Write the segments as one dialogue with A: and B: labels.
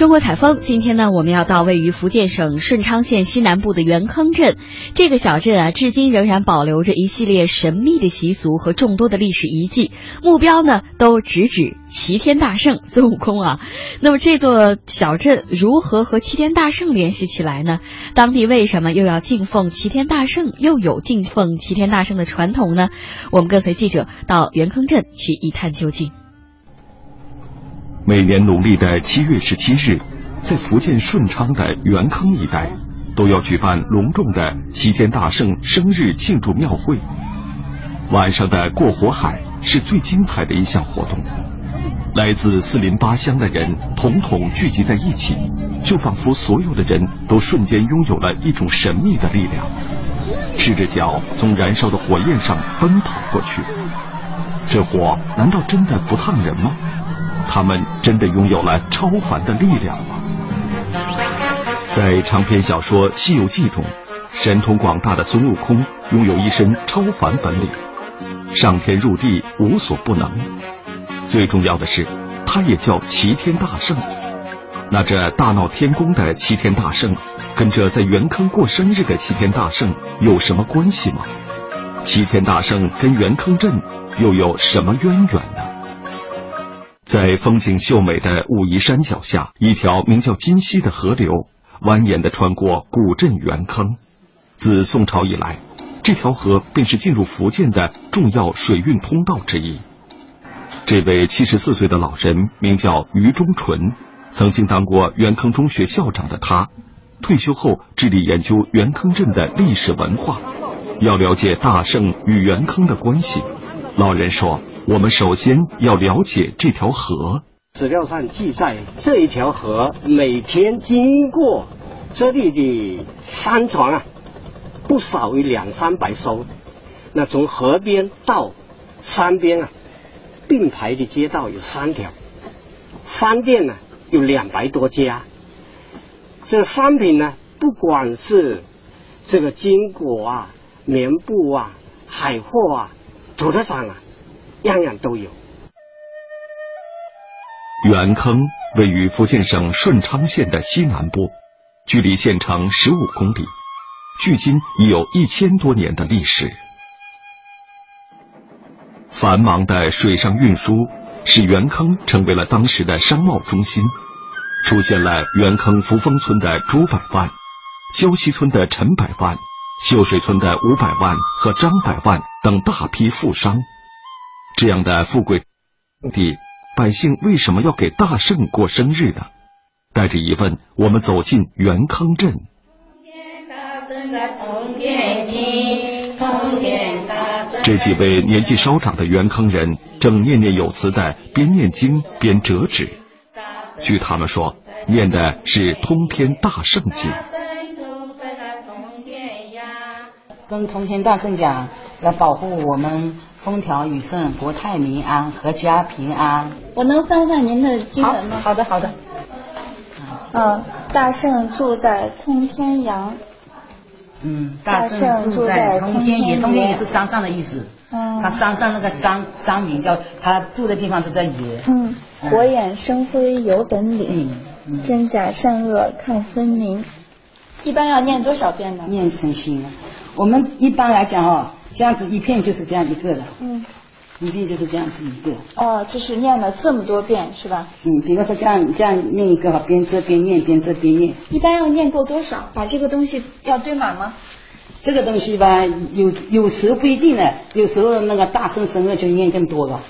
A: 中国采风，今天呢，我们要到位于福建省顺昌县西南部的元坑镇。这个小镇啊，至今仍然保留着一系列神秘的习俗和众多的历史遗迹，目标呢都直指齐天大圣孙悟空啊。那么这座小镇如何和齐天大圣联系起来呢？当地为什么又要敬奉齐天大圣，又有敬奉齐天大圣的传统呢？我们跟随记者到元坑镇去一探究竟。
B: 每年农历的七月十七日，在福建顺昌的元坑一带，都要举办隆重的齐天大圣生日庆祝庙会。晚上的过火海是最精彩的一项活动，来自四邻八乡的人统统聚集在一起，就仿佛所有的人都瞬间拥有了一种神秘的力量，赤着脚从燃烧的火焰上奔跑过去。这火难道真的不烫人吗？他们真的拥有了超凡的力量吗？在长篇小说《西游记》中，神通广大的孙悟空拥有一身超凡本领，上天入地无所不能。最重要的是，他也叫齐天大圣。那这大闹天宫的齐天大圣，跟这在元坑过生日的齐天大圣有什么关系吗？齐天大圣跟元坑镇又有什么渊源呢？在风景秀美的武夷山脚下，一条名叫金溪的河流蜿蜒地穿过古镇元坑。自宋朝以来，这条河便是进入福建的重要水运通道之一。这位七十四岁的老人名叫于中纯，曾经当过元坑中学校长的他，退休后致力研究元坑镇的历史文化。要了解大圣与元坑的关系，老人说。我们首先要了解这条河。
C: 史料上记载，这一条河每天经过这里的山船啊，不少于两三百艘。那从河边到山边啊，并排的街道有三条，商店呢有两百多家。这商品呢，不管是这个金果啊、棉布啊、海货啊、土特产啊。样样都有。
B: 元坑位于福建省顺昌县的西南部，距离县城十五公里，距今已有一千多年的历史。繁忙的水上运输使元坑成为了当时的商贸中心，出现了元坑福丰村的朱百万、礁溪村的陈百万、秀水村的吴百万和张百万等大批富商。这样的富贵地，百姓为什么要给大圣过生日呢？带着疑问，我们走进元康镇。这几位年纪稍长的元康人正念念有词的边念经边折纸。据他们说，念的是《通天大圣经》。
D: 跟通天大圣讲，要保护我们。风调雨顺，国泰民安，阖家平安。
E: 我能翻翻您的经文吗？
D: 好的，好的。
E: 嗯，大圣住在通天阳。
D: 嗯，大圣住在通天野，通天野是山上的意思。嗯。他山上那个山山名叫他住的地方就叫野。
E: 嗯。火眼生辉有本领，真假善恶看分明。一般要念多少遍呢？
D: 念成心。我们一般来讲哦。这样子一片就是这样一个的，嗯，一片就是这样子一个。
E: 哦，就是念了这么多遍是吧？
D: 嗯，比如说这样这样念一个哈，边这边念边这边念。
E: 一般要念够多少？把这个东西要堆满吗？
D: 这个东西吧，有有时候不一定的，有时候那个大声声的就念更多了。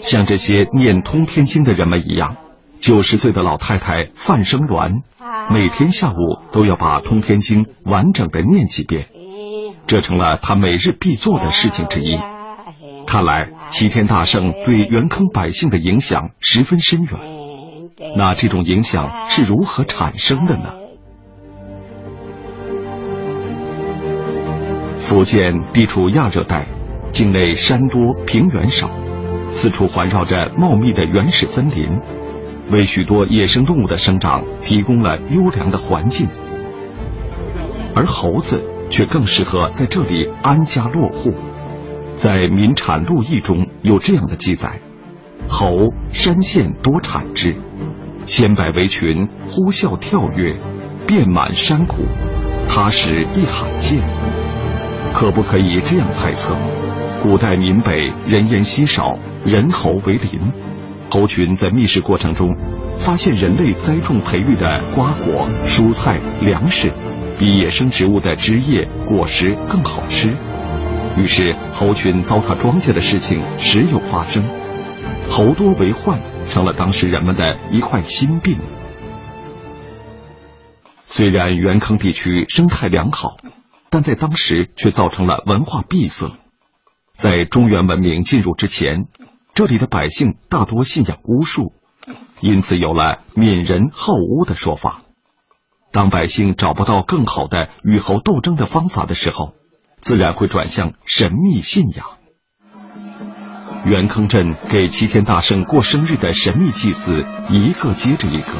B: 像这些念通天经的人们一样，九十岁的老太太范生鸾，每天下午都要把通天经完整的念几遍。这成了他每日必做的事情之一。看来齐天大圣对元坑百姓的影响十分深远。那这种影响是如何产生的呢？福建地处亚热带，境内山多平原少，四处环绕着茂密的原始森林，为许多野生动物的生长提供了优良的环境，而猴子。却更适合在这里安家落户。在《民产录》义中有这样的记载：“猴山县多产之，千百围群呼啸跳跃，遍满山谷，他时亦罕见。可不可以这样猜测？古代闽北人烟稀少，人猴为邻，猴群在觅食过程中，发现人类栽种培育的瓜果、蔬菜、粮食，比野生植物的枝叶、果实更好吃，于是猴群糟蹋庄稼的事情时有发生，猴多为患。成了当时人们的一块心病。虽然元坑地区生态良好，但在当时却造成了文化闭塞。在中原文明进入之前，这里的百姓大多信仰巫术，因此有了“闽人好巫”的说法。当百姓找不到更好的与猴斗争的方法的时候，自然会转向神秘信仰。元坑镇给齐天大圣过生日的神秘祭祀一个接着一个。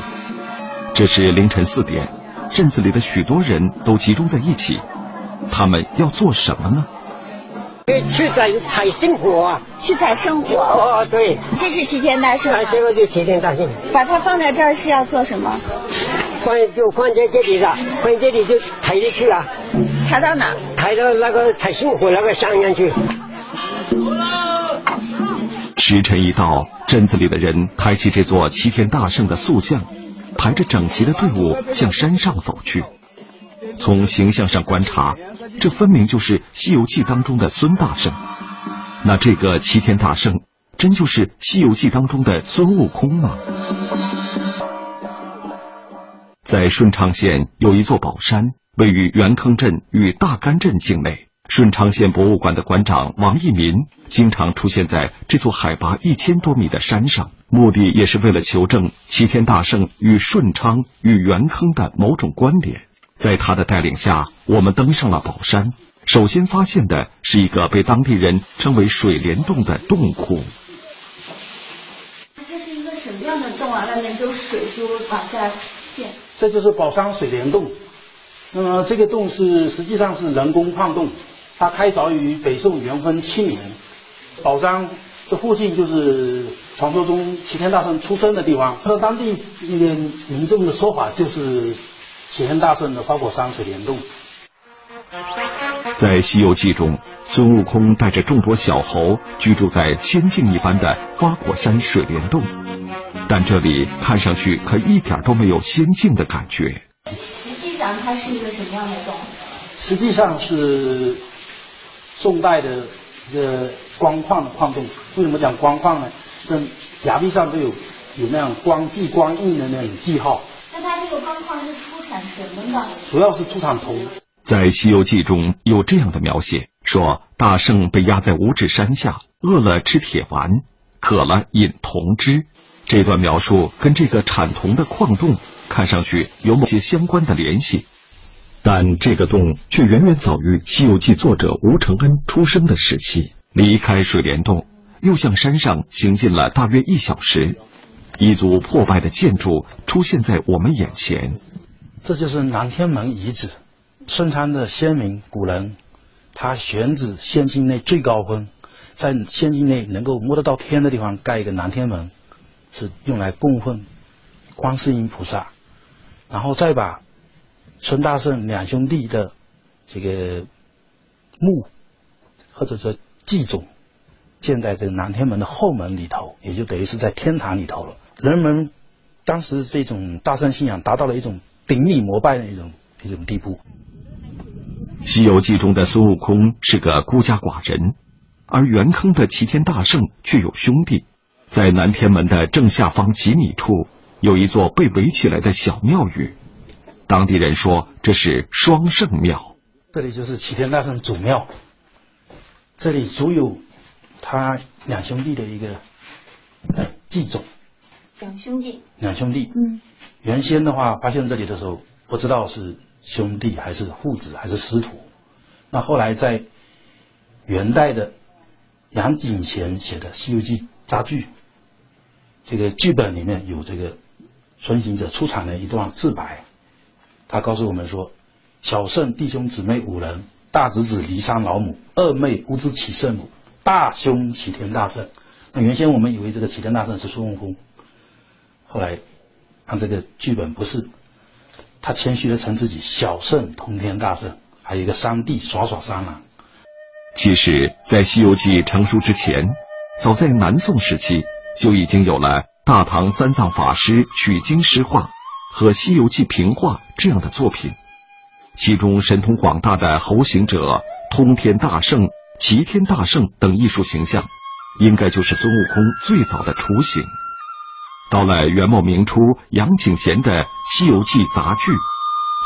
B: 这是凌晨四点，镇子里的许多人都集中在一起，他们要做什么呢？
C: 去采采生火啊！
E: 去采生火。
C: 哦，对。
E: 这是齐天大圣。啊，
C: 这个就齐天大圣。
E: 把它放在这儿是要做什么？
C: 放就放在这里了，放这里就抬进去了。
E: 抬到哪？
C: 抬到那个采圣火那个香烟去。
B: 时辰一到，镇子里的人抬起这座齐天大圣的塑像，排着整齐的队伍向山上走去。从形象上观察，这分明就是《西游记》当中的孙大圣。那这个齐天大圣，真就是《西游记》当中的孙悟空吗？在顺昌县有一座宝山，位于元坑镇与大干镇境内。顺昌县博物馆的馆长王义民经常出现在这座海拔一千多米的山上，目的也是为了求证齐天大圣与顺昌与元坑的某种关联。在他的带领下，我们登上了宝山。首先发现的是一个被当地人称为“水帘洞”的洞窟。
E: 这是一个什么样的洞啊？外面都水就往下溅。
F: 这就是宝山水帘洞。那么这个洞是实际上是人工矿洞。它开凿于北宋元丰七年，宝山这附近就是传说中齐天大圣出生的地方。和当地一些民众的说法，就是齐天大圣的花果山水帘洞。
B: 在《西游记》中，孙悟空带着众多小猴居住在仙境一般的花果山水帘洞，但这里看上去可一点都没有仙境的感觉。
E: 实际上，它是一个什么样的洞？
F: 实际上是。宋代的一个光矿的矿洞，为什么讲光矿呢？这崖壁上都有有那样光记光印的那种记号。
E: 那它这个光矿是出产什么的？
F: 主要是出产铜。
B: 在《西游记》中有这样的描写：说大圣被压在五指山下，饿了吃铁丸，渴了饮铜汁。这段描述跟这个产铜的矿洞看上去有某些相关的联系。但这个洞却远远早于《西游记》作者吴承恩出生的时期。离开水帘洞，又向山上行进了大约一小时，一组破败的建筑出现在我们眼前。
F: 这就是南天门遗址。顺昌的先民古人，他选址仙境内最高峰，在仙境内能够摸得到天的地方盖一个南天门，是用来供奉观世音菩萨，然后再把。孙大圣两兄弟的这个墓，或者说祭冢，建在这个南天门的后门里头，也就等于是在天堂里头了。人们当时这种大圣信仰达到了一种顶礼膜拜的一种一种地步。
B: 《西游记》中的孙悟空是个孤家寡人，而元坑的齐天大圣却有兄弟。在南天门的正下方几米处，有一座被围起来的小庙宇。当地人说这是双圣庙，
F: 这里就是齐天大圣祖庙，这里足有他两兄弟的一个祭祖。
E: 两兄弟。
F: 两兄弟。嗯。原先的话，发现这里的时候，不知道是兄弟还是父子还是师徒。那后来在元代的杨景贤写的《西游记》杂剧，这个剧本里面有这个孙行者出场的一段自白。他告诉我们说：“小圣弟兄姊妹五人，大侄子骊山老母，二妹乌兹齐圣母，大兄齐天大圣。那原先我们以为这个齐天大圣是孙悟空，后来他这个剧本不是，他谦虚的称自己小圣通天大圣，还有一个三弟耍耍三郎。
B: 其实，在《西游记》成书之前，早在南宋时期就已经有了大唐三藏法师取经诗画和《西游记》评话这样的作品，其中神通广大的猴行者、通天大圣、齐天大圣等艺术形象，应该就是孙悟空最早的雏形。到了元末明初，杨景贤的《西游记》杂剧，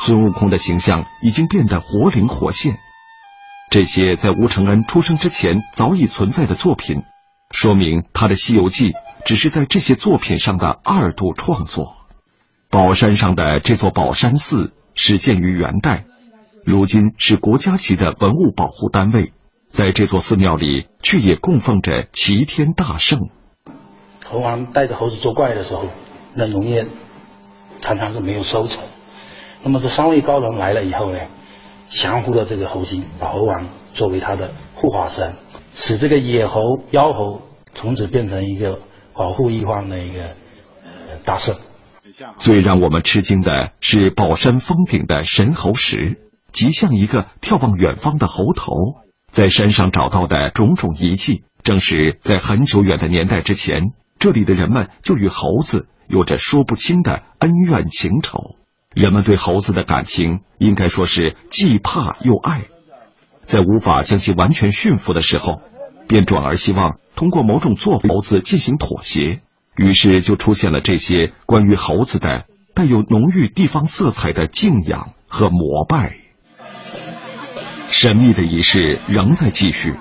B: 孙悟空的形象已经变得活灵活现。这些在吴承恩出生之前早已存在的作品，说明他的《西游记》只是在这些作品上的二度创作。宝山上的这座宝山寺始建于元代，如今是国家级的文物保护单位。在这座寺庙里，却也供奉着齐天大圣。
F: 猴王带着猴子作怪的时候，那农业常常是没有收成。那么这三位高人来了以后呢？降服了这个猴精，把猴王作为他的护法神，使这个野猴、妖猴从此变成一个保护一方的一个大圣。
B: 最让我们吃惊的是宝山峰顶的神猴石，极像一个眺望远方的猴头。在山上找到的种种遗迹，正是在很久远的年代之前，这里的人们就与猴子有着说不清的恩怨情仇。人们对猴子的感情应该说是既怕又爱，在无法将其完全驯服的时候，便转而希望通过某种做猴子进行妥协，于是就出现了这些关于猴子的带有浓郁地方色彩的敬仰和膜拜。神秘的仪式仍在继续，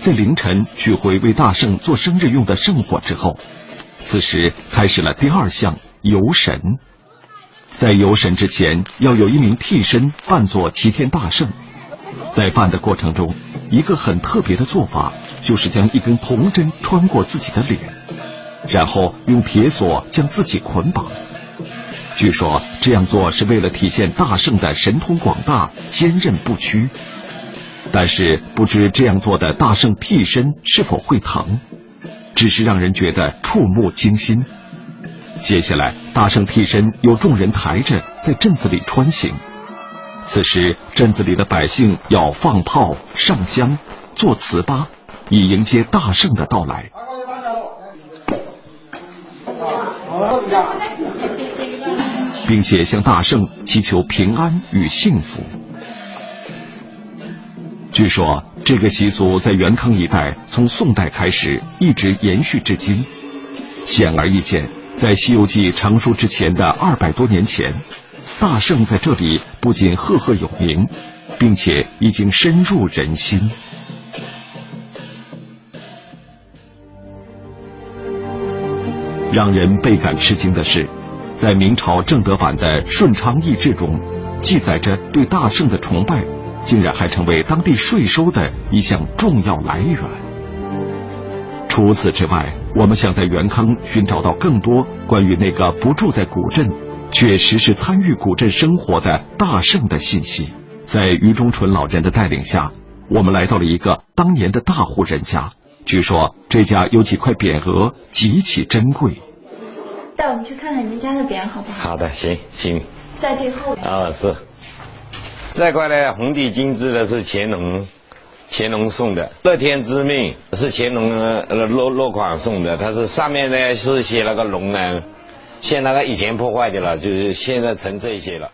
B: 在凌晨取回为大圣做生日用的圣火之后，此时开始了第二项游神。在游神之前，要有一名替身扮作齐天大圣。在扮的过程中，一个很特别的做法，就是将一根铜针穿过自己的脸，然后用铁锁将自己捆绑。据说这样做是为了体现大圣的神通广大、坚韧不屈。但是不知这样做的大圣替身是否会疼，只是让人觉得触目惊心。接下来，大圣替身由众人抬着在镇子里穿行。此时，镇子里的百姓要放炮、上香、做糍粑，以迎接大圣的到来，并且向大圣祈求平安与幸福。据说，这个习俗在元康一带从宋代开始，一直延续至今。显而易见。在《西游记》成书之前的二百多年前，大圣在这里不仅赫赫有名，并且已经深入人心。让人倍感吃惊的是，在明朝正德版的《顺昌义志》中，记载着对大圣的崇拜，竟然还成为当地税收的一项重要来源。除此之外，我们想在元康寻找到更多关于那个不住在古镇，却时时参与古镇生活的大圣的信息。在于中纯老人的带领下，我们来到了一个当年的大户人家。据说这家有几块匾额极其珍贵。
E: 带我们去看看您家的匾好不好？
G: 好的，行行。
E: 在最后。
G: 啊，是。这块呢，红底金字的是乾隆。乾隆送的乐天之命是乾隆呃落落款送的，它是上面呢是写了个龙呢，现那个以前破坏的了，就是现在成这些了。